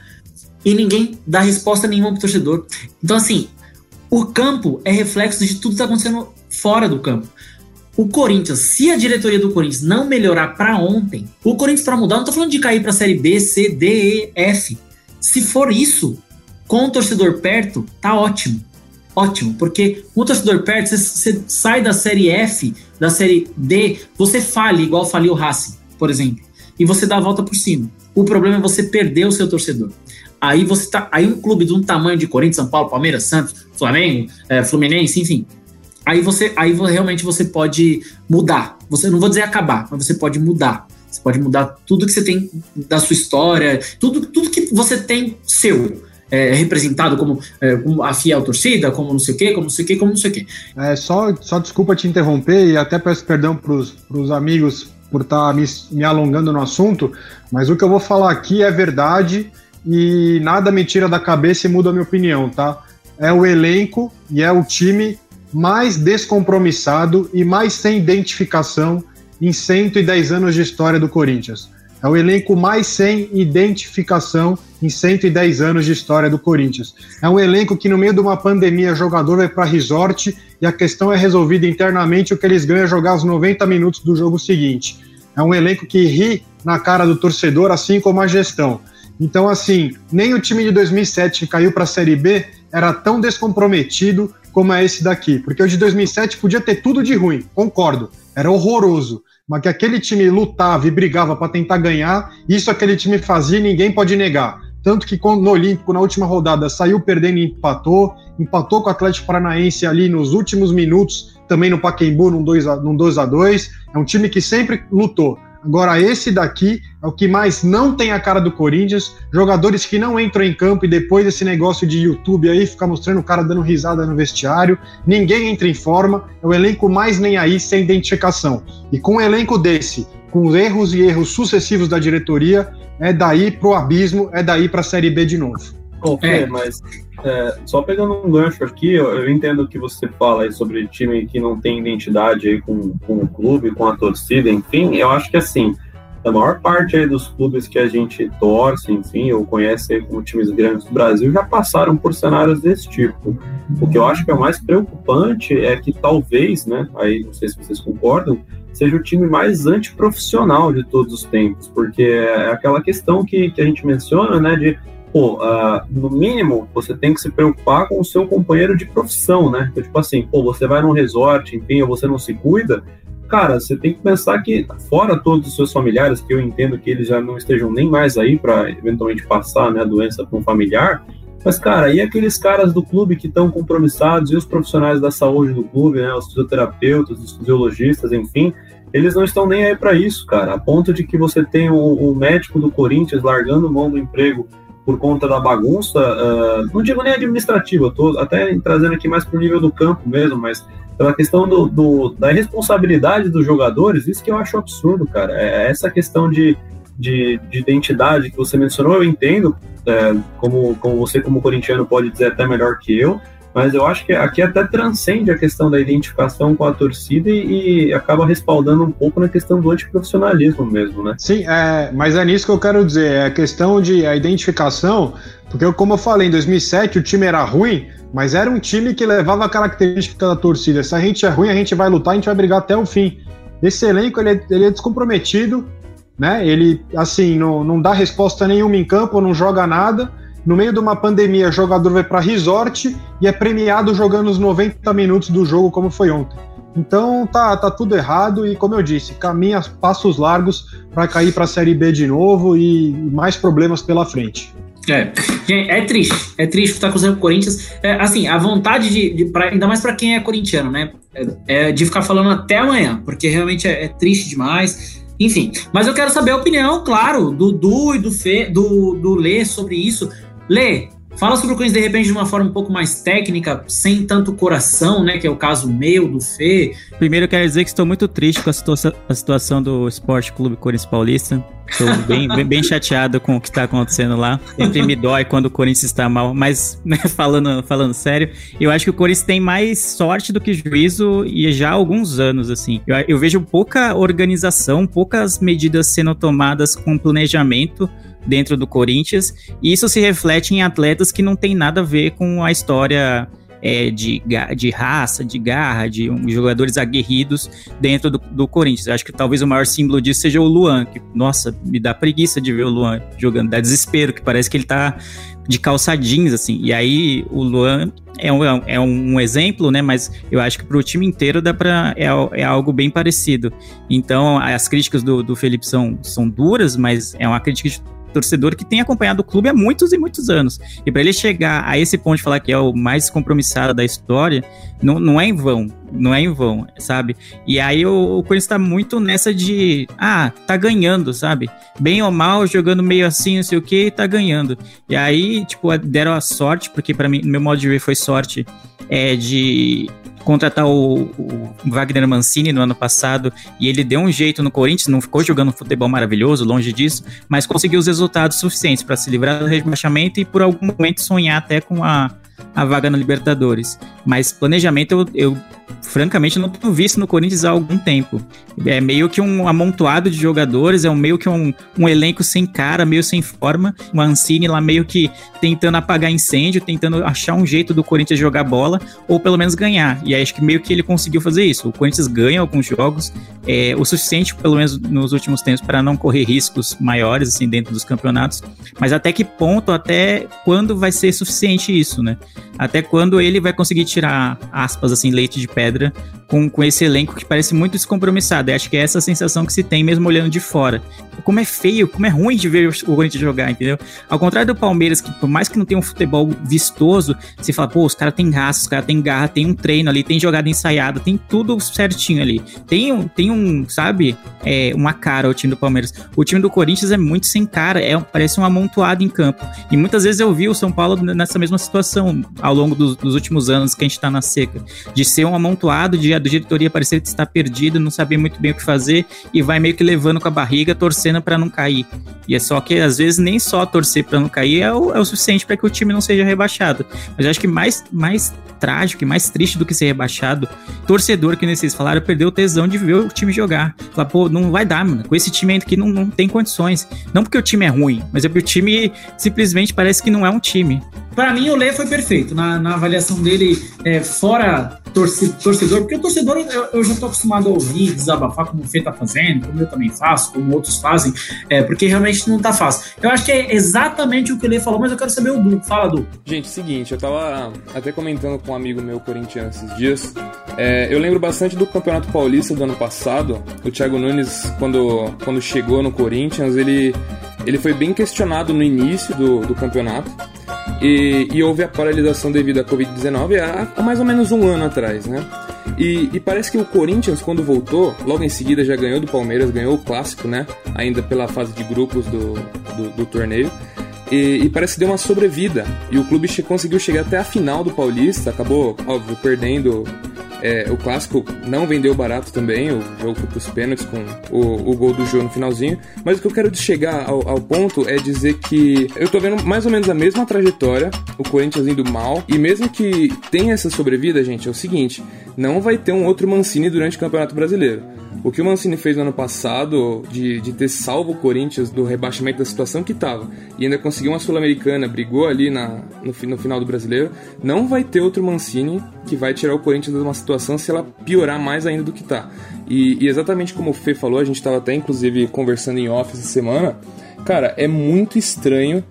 e ninguém dá resposta nenhuma pro torcedor. Então, assim, o campo é reflexo de tudo que está acontecendo fora do campo. O Corinthians, se a diretoria do Corinthians não melhorar para ontem, o Corinthians para mudar, não tô falando de cair para série B, C, D, E, F. Se for isso, com o torcedor perto, tá ótimo. Ótimo, porque com o torcedor perto, você, você sai da série F, da série D, você fale igual faliu o Racing, por exemplo, e você dá a volta por cima. O problema é você perder o seu torcedor. Aí você tá. Aí um clube de um tamanho de Corinthians, São Paulo, Palmeiras, Santos, Flamengo, é, Fluminense, enfim. Aí você. Aí realmente você pode mudar. Você não vou dizer acabar, mas você pode mudar. Você pode mudar tudo que você tem da sua história, tudo, tudo que você tem seu. É, representado como, é, como, a fiel torcida, como não sei o quê, como não sei o quê, como não sei o quê. É, só, só desculpa te interromper e até peço perdão para os amigos por estar tá me, me alongando no assunto, mas o que eu vou falar aqui é verdade e nada me tira da cabeça e muda a minha opinião, tá? É o elenco e é o time mais descompromissado e mais sem identificação em 110 anos de história do Corinthians. É o elenco mais sem identificação em 110 anos de história do Corinthians. É um elenco que, no meio de uma pandemia, jogador vai para resort e a questão é resolvida internamente. O que eles ganham é jogar os 90 minutos do jogo seguinte. É um elenco que ri na cara do torcedor, assim como a gestão. Então, assim, nem o time de 2007 que caiu para a Série B era tão descomprometido como é esse daqui. Porque o de 2007 podia ter tudo de ruim, concordo, era horroroso. Mas que aquele time lutava e brigava para tentar ganhar, isso aquele time fazia e ninguém pode negar. Tanto que no Olímpico, na última rodada, saiu perdendo e empatou, empatou com o Atlético Paranaense ali nos últimos minutos, também no Paquembu, num 2x2. Num 2 a 2 É um time que sempre lutou. Agora, esse daqui é o que mais não tem a cara do Corinthians. Jogadores que não entram em campo e depois desse negócio de YouTube aí, ficar mostrando o cara dando risada no vestiário. Ninguém entra em forma. É o elenco mais nem aí, sem identificação. E com um elenco desse, com erros e erros sucessivos da diretoria, é daí pro abismo, é daí pra Série B de novo. É. mas é, só pegando um gancho aqui, eu, eu entendo que você fala sobre time que não tem identidade aí com, com o clube, com a torcida, enfim, eu acho que assim, a maior parte aí dos clubes que a gente torce, enfim, ou conhece como times grandes do Brasil, já passaram por cenários desse tipo. O que eu acho que é o mais preocupante é que talvez, né, aí não sei se vocês concordam, seja o time mais antiprofissional de todos os tempos, porque é aquela questão que, que a gente menciona, né, de pô, uh, no mínimo, você tem que se preocupar com o seu companheiro de profissão, né? Então, tipo assim, pô, você vai num resort, enfim, ou você não se cuida, cara, você tem que pensar que, fora todos os seus familiares, que eu entendo que eles já não estejam nem mais aí para eventualmente passar né, a doença para um familiar, mas, cara, e aqueles caras do clube que estão compromissados, e os profissionais da saúde do clube, né, os fisioterapeutas, os fisiologistas, enfim, eles não estão nem aí para isso, cara, a ponto de que você tem o, o médico do Corinthians largando mão do emprego por conta da bagunça, uh, não digo nem administrativa, estou até trazendo aqui mais para o nível do campo mesmo, mas pela questão do, do, da responsabilidade dos jogadores, isso que eu acho absurdo, cara. É, é essa questão de, de, de identidade que você mencionou, eu entendo, é, como, como você, como corintiano, pode dizer até melhor que eu, mas eu acho que aqui até transcende a questão da identificação com a torcida e, e acaba respaldando um pouco na questão do antiprofissionalismo mesmo, né? Sim, é, mas é nisso que eu quero dizer, é a questão de a identificação, porque como eu falei, em 2007 o time era ruim, mas era um time que levava a característica da torcida. Se a gente é ruim, a gente vai lutar, a gente vai brigar até o fim. Esse elenco, ele é, ele é descomprometido, né? Ele, assim, não, não dá resposta nenhuma em campo, não joga nada, no meio de uma pandemia, jogador vai para resort e é premiado jogando os 90 minutos do jogo, como foi ontem. Então tá, tá tudo errado e, como eu disse, caminha passos largos para cair para a Série B de novo e mais problemas pela frente. É, é triste, é triste estar com o Corinthians. É, assim, a vontade de, de pra, ainda mais para quem é corintiano, né? É, é, de ficar falando até amanhã, porque realmente é, é triste demais. Enfim, mas eu quero saber a opinião, claro, do Du e do Fê, do, do Lê sobre isso. Lê, fala sobre o Corinthians de repente de uma forma um pouco mais técnica, sem tanto coração, né? Que é o caso meu, do Fê. Primeiro quero dizer que estou muito triste com a, situa a situação do Esporte Clube Corinthians Paulista. Estou bem, bem, bem, chateado com o que está acontecendo lá. Sempre me dói quando o Corinthians está mal. Mas, né, falando, falando sério, eu acho que o Corinthians tem mais sorte do que juízo e já há alguns anos, assim. Eu, eu vejo pouca organização, poucas medidas sendo tomadas com planejamento dentro do Corinthians, e isso se reflete em atletas que não tem nada a ver com a história é, de, de raça, de garra, de um, jogadores aguerridos dentro do, do Corinthians. acho que talvez o maior símbolo disso seja o Luan, que, nossa, me dá preguiça de ver o Luan jogando, dá desespero, que parece que ele tá de calça jeans, assim. E aí o Luan é um, é um exemplo, né? Mas eu acho que para o time inteiro dá para é, é, algo bem parecido. Então as críticas do, do Felipe são, são duras, mas é uma crítica torcedor que tem acompanhado o clube há muitos e muitos anos. E para ele chegar a esse ponto de falar que é o mais compromissado da história, não, não é em vão. Não é em vão, sabe? E aí o, o Corinthians tá muito nessa de. Ah, tá ganhando, sabe? Bem ou mal, jogando meio assim, não sei o que, tá ganhando. E aí, tipo, deram a sorte, porque para mim, no meu modo de ver, foi sorte é, de contratar o, o, Wagner Mancini no ano passado e ele deu um jeito no Corinthians, não ficou jogando futebol maravilhoso, longe disso, mas conseguiu os resultados suficientes para se livrar do rebaixamento e por algum momento sonhar até com a a vaga na Libertadores. Mas planejamento eu, eu francamente não tenho visto no Corinthians há algum tempo. É meio que um amontoado de jogadores, é um meio que um, um elenco sem cara, meio sem forma. O Ancini lá meio que tentando apagar incêndio, tentando achar um jeito do Corinthians jogar bola, ou pelo menos ganhar. E aí acho que meio que ele conseguiu fazer isso. O Corinthians ganha alguns jogos, é, o suficiente, pelo menos nos últimos tempos, para não correr riscos maiores, assim, dentro dos campeonatos. Mas até que ponto, até quando vai ser suficiente isso, né? Até quando ele vai conseguir tirar, aspas, assim, leite de pedra com, com esse elenco que parece muito descompromissado. Acho que é essa sensação que se tem mesmo olhando de fora. Como é feio, como é ruim de ver o Corinthians jogar, entendeu? Ao contrário do Palmeiras, que por mais que não tenha um futebol vistoso, você fala, pô, os caras têm raça, os caras têm garra, tem um treino ali, tem jogada ensaiada, tem tudo certinho ali. Tem, um, tem um, sabe, é, uma cara o time do Palmeiras. O time do Corinthians é muito sem cara, é, parece um amontoado em campo. E muitas vezes eu vi o São Paulo nessa mesma situação ao longo dos, dos, últimos anos que a gente está na seca, de ser um amontoado de a diretoria parecer estar perdida, não saber muito bem o que fazer e vai meio que levando com a barriga, torcendo para não cair. E é só que às vezes nem só torcer para não cair é o, é o suficiente para que o time não seja rebaixado. Mas eu acho que mais, mais trágico e mais triste do que ser rebaixado, torcedor, que nem vocês falaram, perdeu o tesão de ver o time jogar. Falar, pô, não vai dar, mano. Com esse time aqui não, não tem condições. Não porque o time é ruim, mas é porque o time simplesmente parece que não é um time. Para mim, o Lê foi perfeito na, na avaliação dele, é, fora torcedor, porque o torcedor eu, eu já estou acostumado a ouvir, desabafar como o Fê tá fazendo, como eu também faço, como outros fazem, é, porque realmente não tá fácil. Eu acho que é exatamente o que o Lê falou, mas eu quero saber o Du. Fala, Du. Gente, seguinte, eu tava até comentando com um amigo meu corintiano esses dias. É, eu lembro bastante do Campeonato Paulista do ano passado. O Thiago Nunes, quando, quando chegou no Corinthians, ele, ele foi bem questionado no início do, do campeonato. E, e, houve a paralisação devido à Covid-19 há, há, mais ou menos um ano atrás, né? E, e, parece que o Corinthians, quando voltou, logo em seguida já ganhou do Palmeiras, ganhou o clássico, né? Ainda pela fase de grupos do, do, do torneio. E, e, parece que deu uma sobrevida. E o clube conseguiu chegar até a final do Paulista, acabou, óbvio, perdendo é, o clássico não vendeu barato também, o jogo foi pros pênaltis com o, o gol do jogo no finalzinho. Mas o que eu quero chegar ao, ao, ponto é dizer que eu tô vendo mais ou menos a mesma trajetória, o Corinthians indo mal, e mesmo que tenha essa sobrevida, gente, é o seguinte: não vai ter um outro Mancini durante o Campeonato Brasileiro. O que o Mancini fez no ano passado, de, de ter salvo o Corinthians do rebaixamento da situação que estava, e ainda conseguiu uma Sul-Americana, brigou ali na, no, no, final do brasileiro, não vai ter outro Mancini que vai tirar o Corinthians de uma situação se ela piorar mais ainda do que está. E, e, exatamente como o Fê falou, a gente estava até inclusive conversando em off essa semana, cara, é muito estranho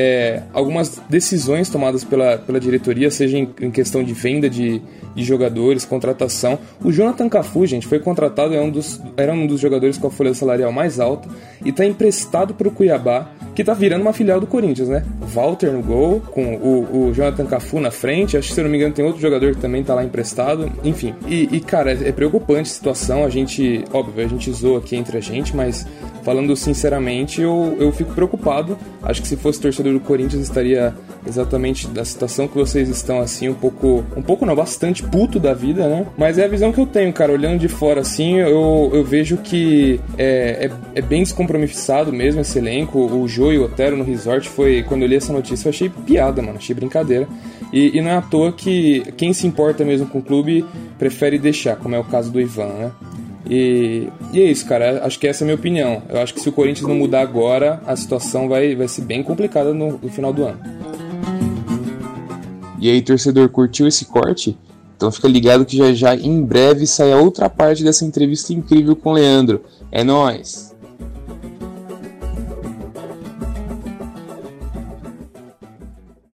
é, algumas decisões tomadas pela, pela diretoria, seja em, em questão de venda de, de jogadores, contratação. O Jonathan Cafu, gente, foi contratado, é um dos, era um dos jogadores com a folha salarial mais alta e está emprestado para o Cuiabá, que está virando uma filial do Corinthians, né? Walter no gol, com o, o Jonathan Cafu na frente, acho que se eu não me engano tem outro jogador que também está lá emprestado, enfim. E, e, cara, é preocupante a situação, a gente, óbvio, a gente zoa aqui entre a gente, mas falando sinceramente, eu, eu fico preocupado. Acho que se fosse torcedor do Corinthians estaria exatamente da situação que vocês estão assim, um pouco, um pouco não, bastante puto da vida, né? Mas é a visão que eu tenho, cara, olhando de fora assim, eu, eu vejo que é, é, é bem descompromissado mesmo esse elenco. O E o Otero no resort foi, quando eu li essa notícia, eu achei piada, mano, achei brincadeira. E, e não é à toa que quem se importa mesmo com o clube prefere deixar, como é o caso do Ivan, né? E, e, é isso, cara. Acho que essa é a minha opinião. Eu acho que se o Corinthians não mudar agora, a situação vai, vai ser bem complicada no, no final do ano. E aí, torcedor, curtiu esse corte? Então fica ligado que já já em breve sai a outra parte dessa entrevista incrível com o Leandro. É nós.